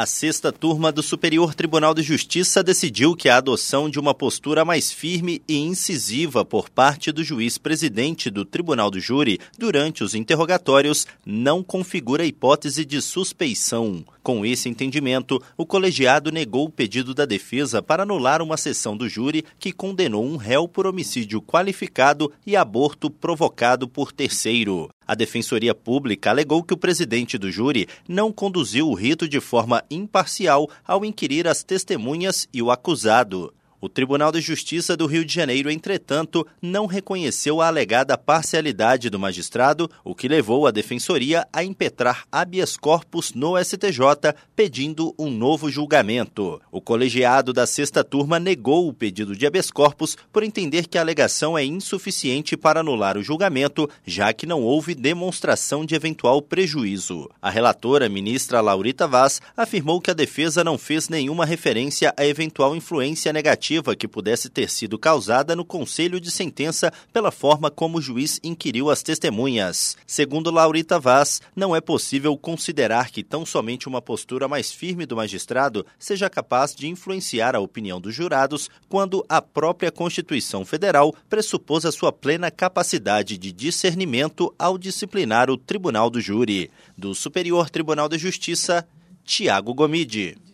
A sexta turma do Superior Tribunal de Justiça decidiu que a adoção de uma postura mais firme e incisiva por parte do juiz presidente do Tribunal do Júri durante os interrogatórios não configura hipótese de suspeição. Com esse entendimento, o colegiado negou o pedido da defesa para anular uma sessão do júri que condenou um réu por homicídio qualificado e aborto provocado por terceiro. A Defensoria Pública alegou que o presidente do júri não conduziu o rito de forma imparcial ao inquirir as testemunhas e o acusado. O Tribunal de Justiça do Rio de Janeiro, entretanto, não reconheceu a alegada parcialidade do magistrado, o que levou a Defensoria a impetrar habeas corpus no STJ, pedindo um novo julgamento. O colegiado da sexta turma negou o pedido de habeas corpus por entender que a alegação é insuficiente para anular o julgamento, já que não houve demonstração de eventual prejuízo. A relatora, ministra Laurita Vaz, afirmou que a defesa não fez nenhuma referência a eventual influência negativa que pudesse ter sido causada no conselho de sentença pela forma como o juiz inquiriu as testemunhas. Segundo Laurita Vaz, não é possível considerar que tão somente uma postura mais firme do magistrado seja capaz de influenciar a opinião dos jurados quando a própria Constituição Federal pressupôs a sua plena capacidade de discernimento ao disciplinar o Tribunal do Júri. Do Superior Tribunal de Justiça, Tiago Gomide.